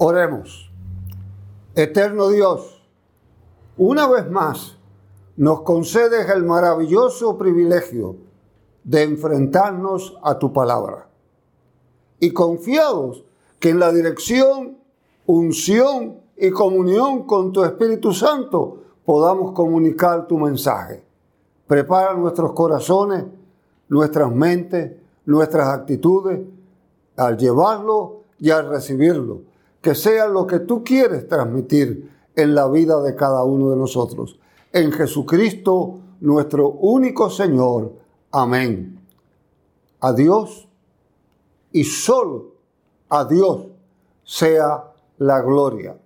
Oremos. Eterno Dios, una vez más nos concedes el maravilloso privilegio de enfrentarnos a tu palabra. Y confiados que en la dirección, unción y comunión con tu Espíritu Santo podamos comunicar tu mensaje. Prepara nuestros corazones, nuestras mentes, nuestras actitudes al llevarlo y al recibirlo que sea lo que tú quieres transmitir en la vida de cada uno de nosotros. En Jesucristo, nuestro único Señor. Amén. A Dios y solo a Dios sea la gloria.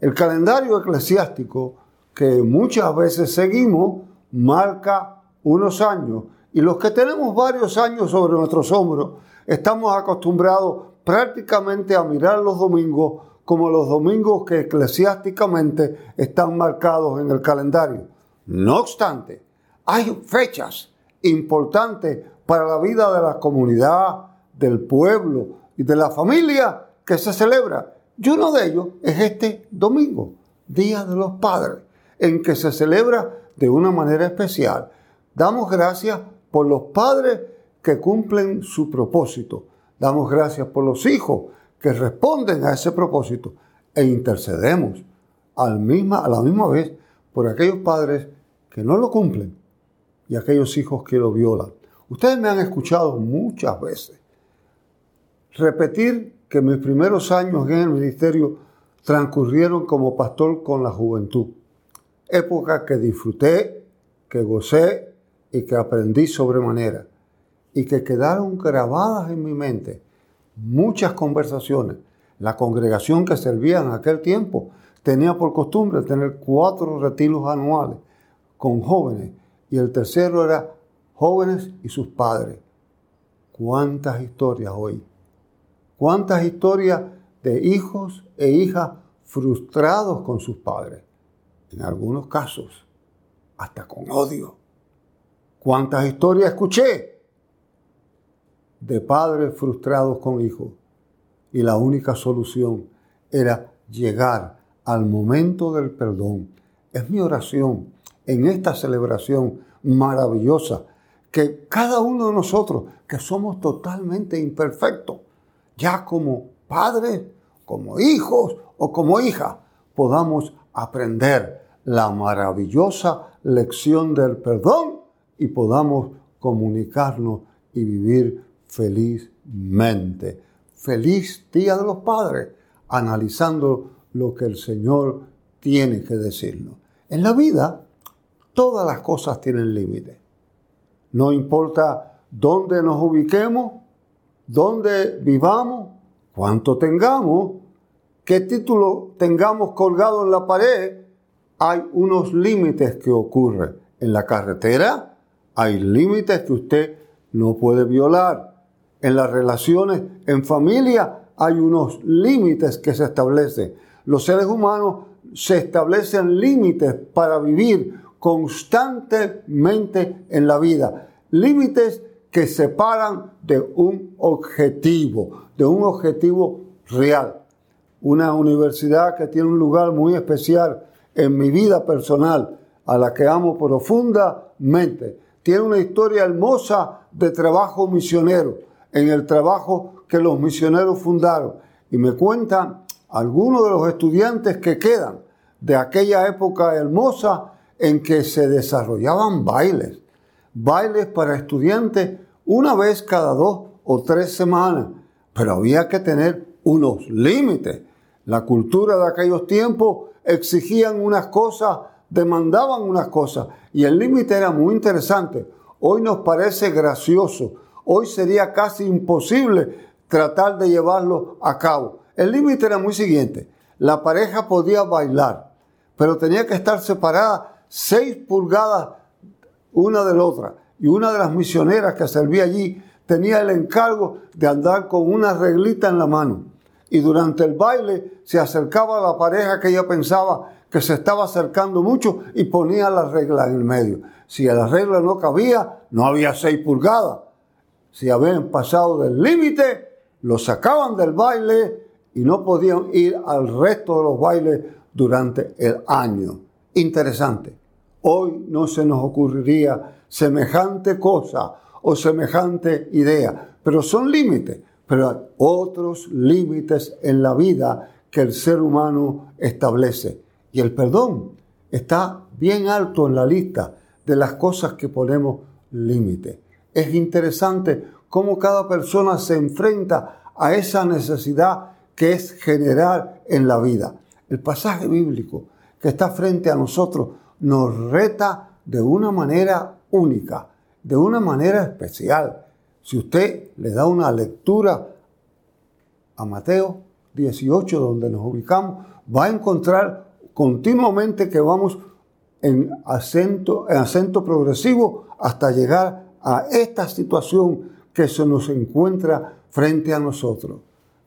El calendario eclesiástico que muchas veces seguimos marca unos años y los que tenemos varios años sobre nuestros hombros estamos acostumbrados prácticamente a mirar los domingos como los domingos que eclesiásticamente están marcados en el calendario. No obstante, hay fechas importantes para la vida de la comunidad, del pueblo y de la familia que se celebra. Y uno de ellos es este domingo, Día de los Padres, en que se celebra de una manera especial. Damos gracias por los padres que cumplen su propósito Damos gracias por los hijos que responden a ese propósito e intercedemos al misma, a la misma vez por aquellos padres que no lo cumplen y aquellos hijos que lo violan. Ustedes me han escuchado muchas veces repetir que mis primeros años en el ministerio transcurrieron como pastor con la juventud. Época que disfruté, que gocé y que aprendí sobremanera y que quedaron grabadas en mi mente muchas conversaciones. La congregación que servía en aquel tiempo tenía por costumbre tener cuatro retiros anuales con jóvenes y el tercero era jóvenes y sus padres. ¿Cuántas historias hoy? ¿Cuántas historias de hijos e hijas frustrados con sus padres? En algunos casos, hasta con odio. ¿Cuántas historias escuché de padres frustrados con hijos. Y la única solución era llegar al momento del perdón. Es mi oración en esta celebración maravillosa que cada uno de nosotros, que somos totalmente imperfectos, ya como padres, como hijos o como hijas, podamos aprender la maravillosa lección del perdón y podamos comunicarnos y vivir felizmente. Feliz Día de los Padres, analizando lo que el Señor tiene que decirnos. En la vida, todas las cosas tienen límites. No importa dónde nos ubiquemos, dónde vivamos, cuánto tengamos, qué título tengamos colgado en la pared, hay unos límites que ocurren. En la carretera hay límites que usted no puede violar en las relaciones en familia hay unos límites que se establecen. Los seres humanos se establecen límites para vivir constantemente en la vida. Límites que separan de un objetivo, de un objetivo real. Una universidad que tiene un lugar muy especial en mi vida personal, a la que amo profundamente. Tiene una historia hermosa de trabajo misionero en el trabajo que los misioneros fundaron. Y me cuentan algunos de los estudiantes que quedan de aquella época hermosa en que se desarrollaban bailes. Bailes para estudiantes una vez cada dos o tres semanas. Pero había que tener unos límites. La cultura de aquellos tiempos exigían unas cosas, demandaban unas cosas. Y el límite era muy interesante. Hoy nos parece gracioso hoy sería casi imposible tratar de llevarlo a cabo. El límite era muy siguiente. La pareja podía bailar, pero tenía que estar separada seis pulgadas una de la otra. Y una de las misioneras que servía allí tenía el encargo de andar con una reglita en la mano. Y durante el baile se acercaba a la pareja que ella pensaba que se estaba acercando mucho y ponía la regla en el medio. Si la regla no cabía, no había seis pulgadas si habían pasado del límite, lo sacaban del baile y no podían ir al resto de los bailes durante el año. Interesante. Hoy no se nos ocurriría semejante cosa o semejante idea, pero son límites, pero hay otros límites en la vida que el ser humano establece. Y el perdón está bien alto en la lista de las cosas que ponemos límite. Es interesante cómo cada persona se enfrenta a esa necesidad que es general en la vida. El pasaje bíblico que está frente a nosotros nos reta de una manera única, de una manera especial. Si usted le da una lectura a Mateo 18, donde nos ubicamos, va a encontrar continuamente que vamos en acento, en acento progresivo hasta llegar a esta situación que se nos encuentra frente a nosotros.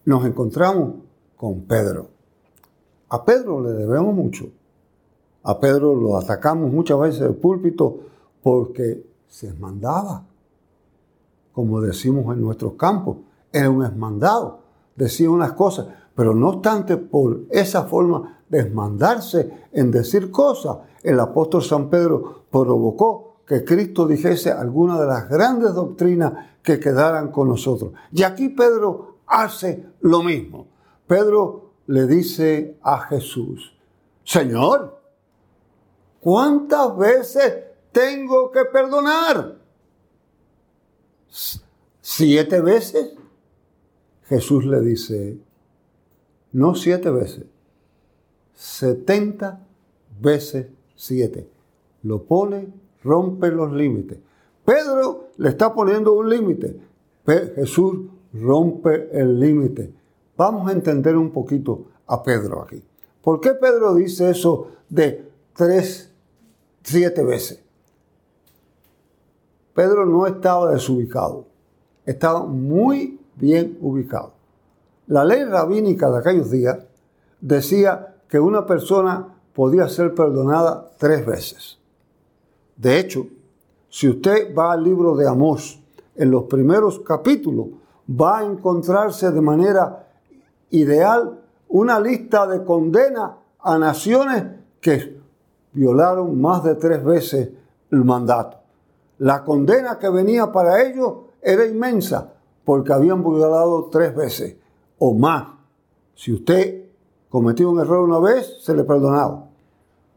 Nos encontramos con Pedro. A Pedro le debemos mucho. A Pedro lo atacamos muchas veces del púlpito porque se esmandaba, como decimos en nuestros campos, era un esmandado, decía unas cosas, pero no obstante por esa forma de esmandarse en decir cosas, el apóstol San Pedro provocó que Cristo dijese algunas de las grandes doctrinas que quedaran con nosotros. Y aquí Pedro hace lo mismo. Pedro le dice a Jesús, Señor, ¿Cuántas veces tengo que perdonar? ¿Siete veces? Jesús le dice, no siete veces, setenta veces siete. Lo pone, rompe los límites. Pedro le está poniendo un límite. Jesús rompe el límite. Vamos a entender un poquito a Pedro aquí. ¿Por qué Pedro dice eso de tres siete veces. Pedro no estaba desubicado, estaba muy bien ubicado. La ley rabínica de aquellos días decía que una persona podía ser perdonada tres veces. De hecho, si usted va al libro de Amós, en los primeros capítulos, va a encontrarse de manera ideal una lista de condena a naciones que violaron más de tres veces el mandato. La condena que venía para ellos era inmensa porque habían violado tres veces o más. Si usted cometió un error una vez, se le perdonaba.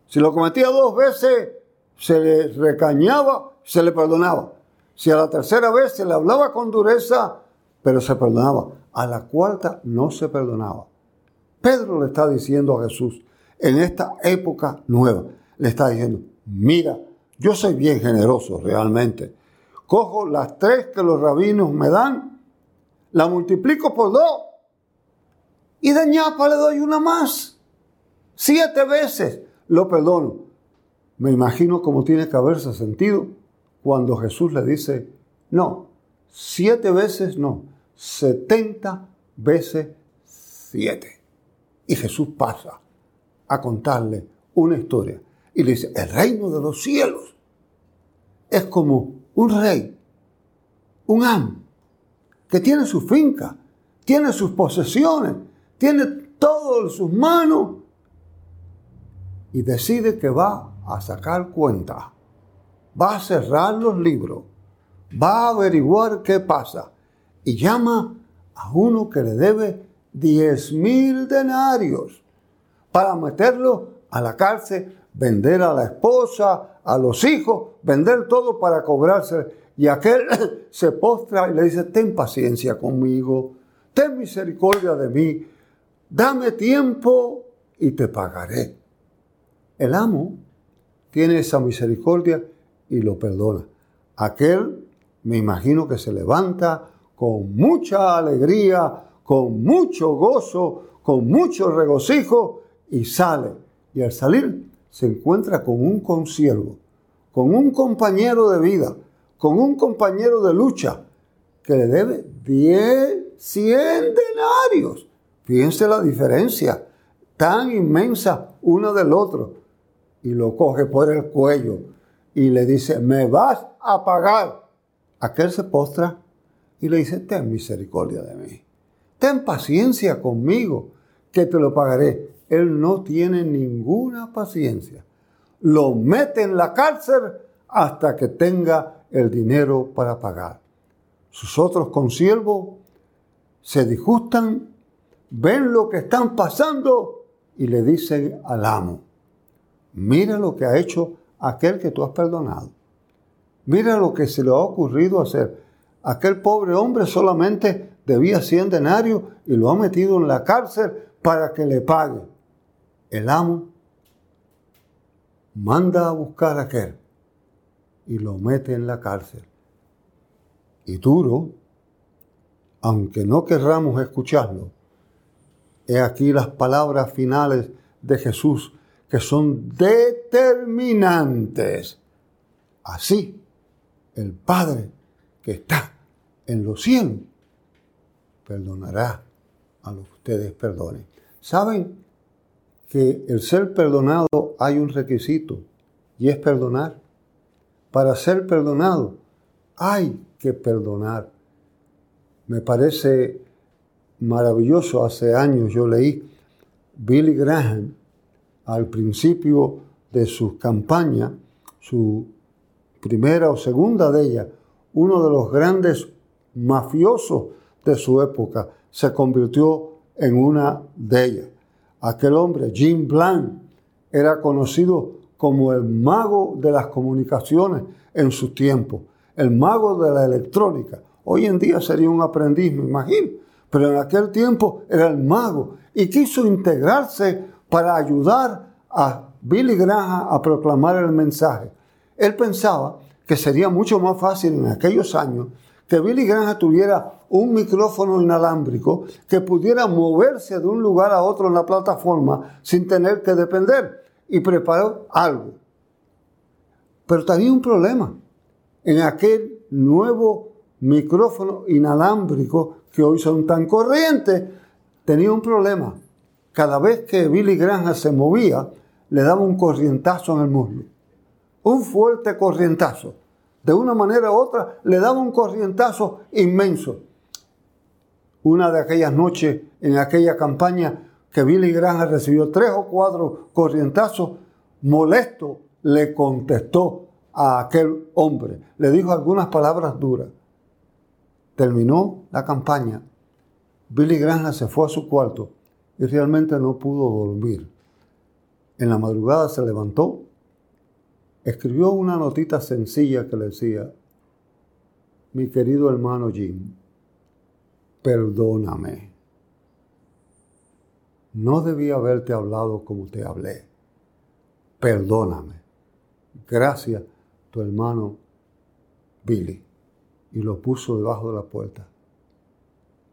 Si lo cometía dos veces, se le recañaba, se le perdonaba. Si a la tercera vez se le hablaba con dureza, pero se perdonaba. A la cuarta no se perdonaba. Pedro le está diciendo a Jesús en esta época nueva, le está diciendo, mira, yo soy bien generoso realmente. Cojo las tres que los rabinos me dan, la multiplico por dos y de ñapa le doy una más. Siete veces lo perdono. Me imagino cómo tiene que haberse sentido cuando Jesús le dice, no, siete veces no, setenta veces siete. Y Jesús pasa a contarle una historia y le dice, el reino de los cielos es como un rey, un amo, que tiene su finca, tiene sus posesiones, tiene todo en sus manos y decide que va a sacar cuenta, va a cerrar los libros, va a averiguar qué pasa y llama a uno que le debe 10 mil denarios para meterlo a la cárcel vender a la esposa, a los hijos, vender todo para cobrarse. Y aquel se postra y le dice, ten paciencia conmigo, ten misericordia de mí, dame tiempo y te pagaré. El amo tiene esa misericordia y lo perdona. Aquel, me imagino que se levanta con mucha alegría, con mucho gozo, con mucho regocijo y sale. Y al salir se encuentra con un consiervo, con un compañero de vida, con un compañero de lucha que le debe 10, 100 denarios. Fíjense la diferencia tan inmensa uno del otro. Y lo coge por el cuello y le dice, me vas a pagar. Aquel se postra y le dice, ten misericordia de mí. ten paciencia conmigo, que te lo pagaré. Él no tiene ninguna paciencia. Lo mete en la cárcel hasta que tenga el dinero para pagar. Sus otros consiervos se disgustan, ven lo que están pasando y le dicen al amo, mira lo que ha hecho aquel que tú has perdonado. Mira lo que se le ha ocurrido hacer. Aquel pobre hombre solamente debía 100 denarios y lo ha metido en la cárcel para que le pague. El amo manda a buscar a aquel y lo mete en la cárcel. Y duro, aunque no querramos escucharlo, he aquí las palabras finales de Jesús que son determinantes. Así, el Padre que está en los cielos perdonará a los que ustedes perdonen. ¿Saben que el ser perdonado hay un requisito y es perdonar? Para ser perdonado hay que perdonar. Me parece maravilloso, hace años yo leí Billy Graham al principio de su campaña, su primera o segunda de ellas, uno de los grandes mafiosos de su época, se convirtió en una de ellas. Aquel hombre, Jim Blanc, era conocido como el mago de las comunicaciones en su tiempo, el mago de la electrónica. Hoy en día sería un aprendiz, me imagino, pero en aquel tiempo era el mago y quiso integrarse para ayudar a Billy Graham a proclamar el mensaje. Él pensaba que sería mucho más fácil en aquellos años que Billy Graham tuviera un micrófono inalámbrico que pudiera moverse de un lugar a otro en la plataforma sin tener que depender y preparó algo. Pero tenía un problema. En aquel nuevo micrófono inalámbrico que hoy son tan corrientes, tenía un problema. Cada vez que Billy Graham se movía, le daba un corrientazo en el muslo. Un fuerte corrientazo. De una manera u otra, le daba un corrientazo inmenso. Una de aquellas noches en aquella campaña que Billy Graham recibió tres o cuatro corrientazos, molesto le contestó a aquel hombre. Le dijo algunas palabras duras. Terminó la campaña. Billy Graham se fue a su cuarto y realmente no pudo dormir. En la madrugada se levantó, escribió una notita sencilla que le decía, mi querido hermano Jim, perdóname. No debía haberte hablado como te hablé. Perdóname. Gracias, tu hermano Billy. Y lo puso debajo de la puerta.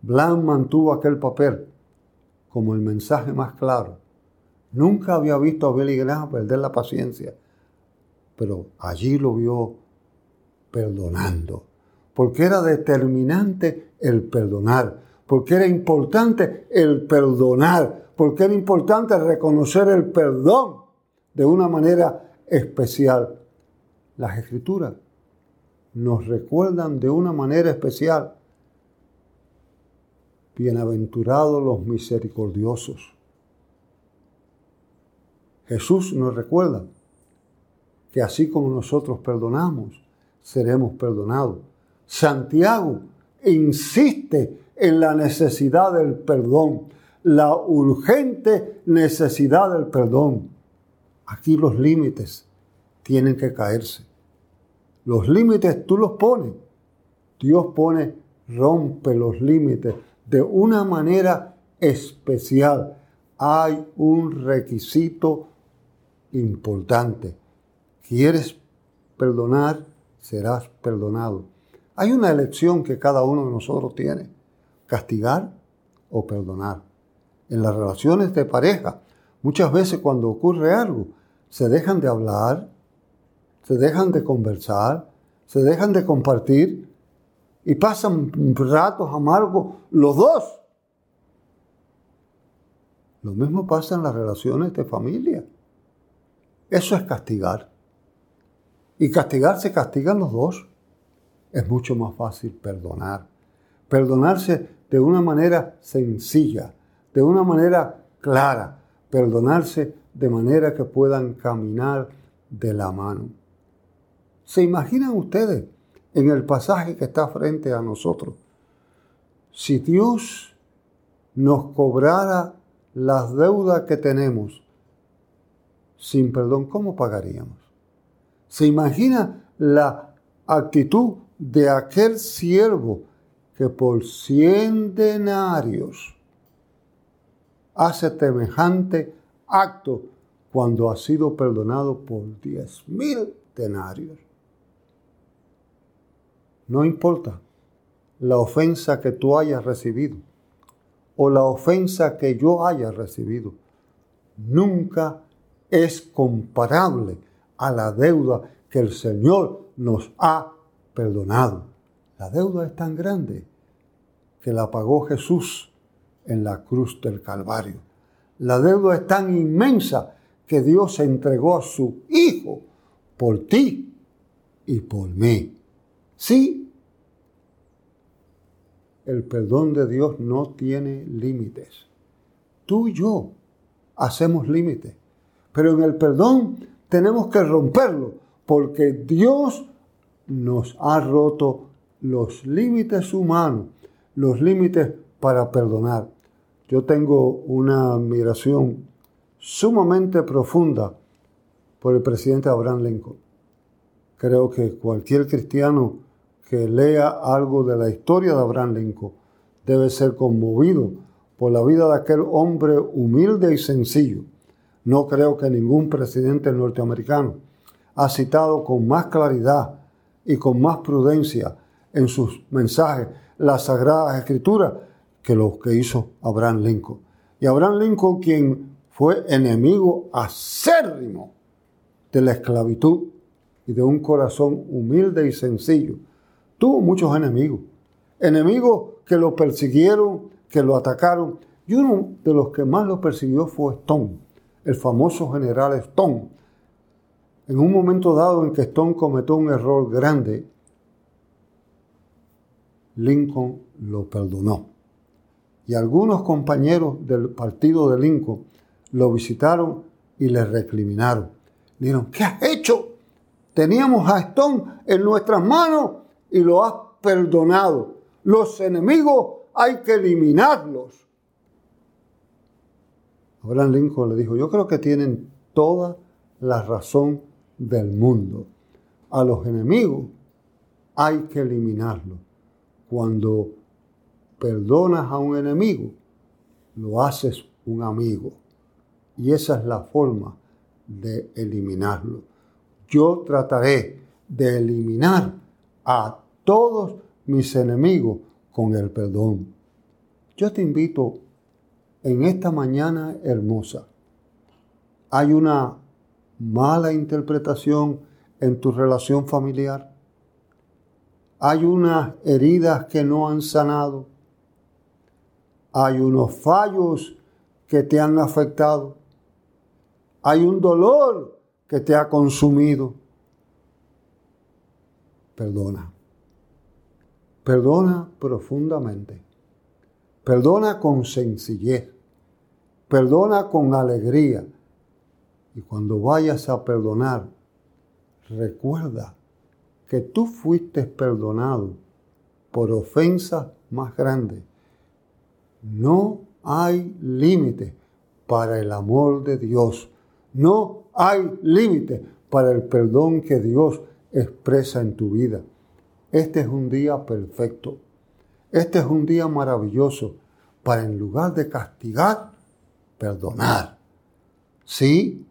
Blanc mantuvo aquel papel como el mensaje más claro. Nunca había visto a Billy Graham perder la paciencia, pero allí lo vio perdonando, porque era determinante el perdonar, porque era importante el perdonar, porque era importante reconocer el perdón de una manera especial. Las escrituras nos recuerdan de una manera especial Bienaventurados los misericordiosos. Jesús nos recuerda que así como nosotros perdonamos, seremos perdonados. Santiago insiste en la necesidad del perdón, la urgente necesidad del perdón. Aquí los límites tienen que caerse. Los límites tú los pones. Dios pone, rompe los límites de una manera especial. Hay un requisito importante. ¿Quieres perdonar? Serás perdonado. Hay una elección que cada uno de nosotros tiene. Castigar o perdonar. En las relaciones de pareja, muchas veces cuando ocurre algo, se dejan de hablar, se dejan de conversar, se dejan de compartir y pasan ratos amargos los dos. Lo mismo pasa en las relaciones de familia. Eso es castigar. Y castigar se castigan los dos. Es mucho más fácil perdonar. Perdonarse de una manera sencilla, de una manera clara, perdonarse de manera que puedan caminar de la mano. ¿Se imaginan ustedes en el pasaje que está frente a nosotros? Si Dios nos cobrara las deudas que tenemos sin perdón, ¿cómo pagaríamos? ¿Se imagina la actitud de aquel siervo que por cien denarios hace semejante acto cuando ha sido perdonado por diez mil denarios? No importa la ofensa que tú hayas recibido o la ofensa que yo haya recibido, nunca es comparable a la deuda que el Señor nos ha perdonado. La deuda es tan grande que la pagó Jesús en la cruz del Calvario. La deuda es tan inmensa que Dios entregó a su Hijo por ti y por mí. Sí, el perdón de Dios no tiene límites. Tú y yo hacemos límites. Pero en el perdón tenemos que romperlo, porque Dios nos ha roto los límites humanos, los límites para perdonar. Yo tengo una admiración sumamente profunda por el presidente Abraham Lincoln. Creo que cualquier cristiano que lea algo de la historia de Abraham Lincoln debe ser conmovido por la vida de aquel hombre humilde y sencillo no creo que ningún presidente norteamericano ha citado con más claridad y con más prudencia en sus mensajes las sagradas escrituras que lo que hizo Abraham Lincoln. Y Abraham Lincoln, quien fue enemigo acérrimo de la esclavitud y de un corazón humilde y sencillo, tuvo muchos enemigos. Enemigos que lo persiguieron, que lo atacaron. Y uno de los que más lo persiguió fue Stone el famoso general Stone. En un momento dado en que Stone cometió un error grande, Lincoln lo perdonó. Y algunos compañeros del partido de Lincoln lo visitaron y le recriminaron. Dijeron, ¿qué has hecho? Teníamos a Stone en nuestras manos y lo has perdonado. Los enemigos hay que eliminarlos. Abraham Lincoln le dijo, yo creo que tienen toda la razón del mundo. A los enemigos hay que eliminarlos. Cuando perdonas a un enemigo, lo haces un amigo. Y esa es la forma de eliminarlo. Yo trataré de eliminar a todos mis enemigos con el perdón. Yo te invito en esta mañana hermosa. Hay una mala interpretación en tu relación familiar, hay unas heridas que no han sanado, hay unos fallos que te han afectado, hay un dolor que te ha consumido. Perdona. Perdona profundamente. Perdona con sencillez Perdona con alegría. Y cuando vayas a perdonar, recuerda que tú fuiste perdonado por ofensas más grandes. No hay límite para el amor de Dios. No hay límite para el perdón que Dios expresa en tu vida. Este es un día perfecto. Este es un día maravilloso para en lugar de castigar, perdonar. Sí,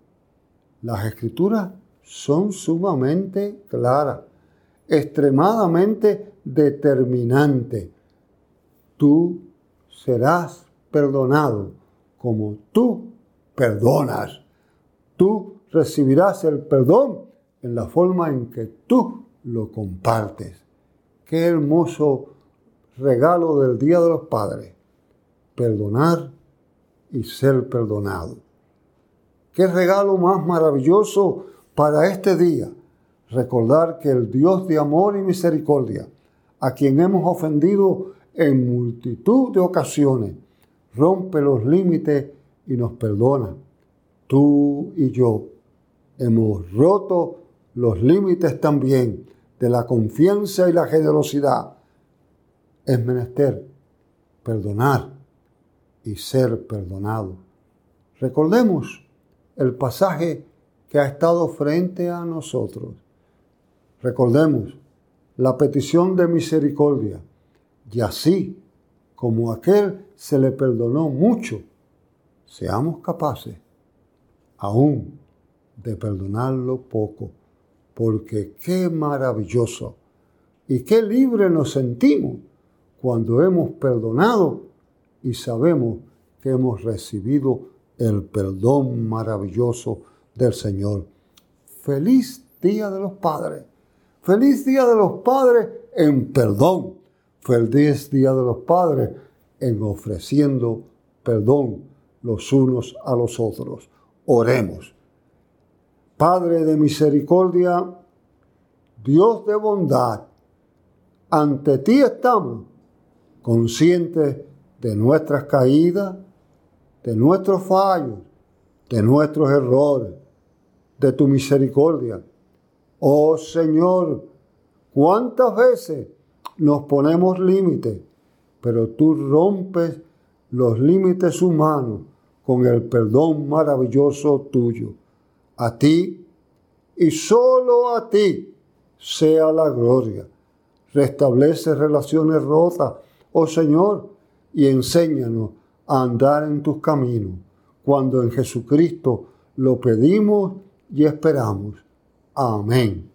las escrituras son sumamente claras, extremadamente determinantes. Tú serás perdonado como tú perdonas. Tú recibirás el perdón en la forma en que tú lo compartes. Qué hermoso regalo del Día de los Padres. Perdonar y ser perdonado. Qué regalo más maravilloso para este día. Recordar que el Dios de amor y misericordia, a quien hemos ofendido en multitud de ocasiones, rompe los límites y nos perdona. Tú y yo hemos roto los límites también de la confianza y la generosidad. Es menester perdonar y ser perdonado. Recordemos el pasaje que ha estado frente a nosotros. Recordemos la petición de misericordia y así como aquel se le perdonó mucho, seamos capaces aún de perdonarlo poco, porque qué maravilloso y qué libre nos sentimos cuando hemos perdonado y sabemos que hemos recibido el perdón maravilloso del Señor. Feliz Día de los Padres. Feliz Día de los Padres en perdón. Feliz Día de los Padres en ofreciendo perdón los unos a los otros. Oremos. Padre de misericordia, Dios de bondad, ante ti estamos, conscientes de nuestras caídas, de nuestros fallos, de nuestros errores, de tu misericordia. Oh Señor, cuántas veces nos ponemos límites, pero tú rompes los límites humanos con el perdón maravilloso tuyo. A ti y solo a ti sea la gloria. Restablece relaciones rotas, oh Señor, y enséñanos a andar en tus caminos, cuando en Jesucristo lo pedimos y esperamos. Amén.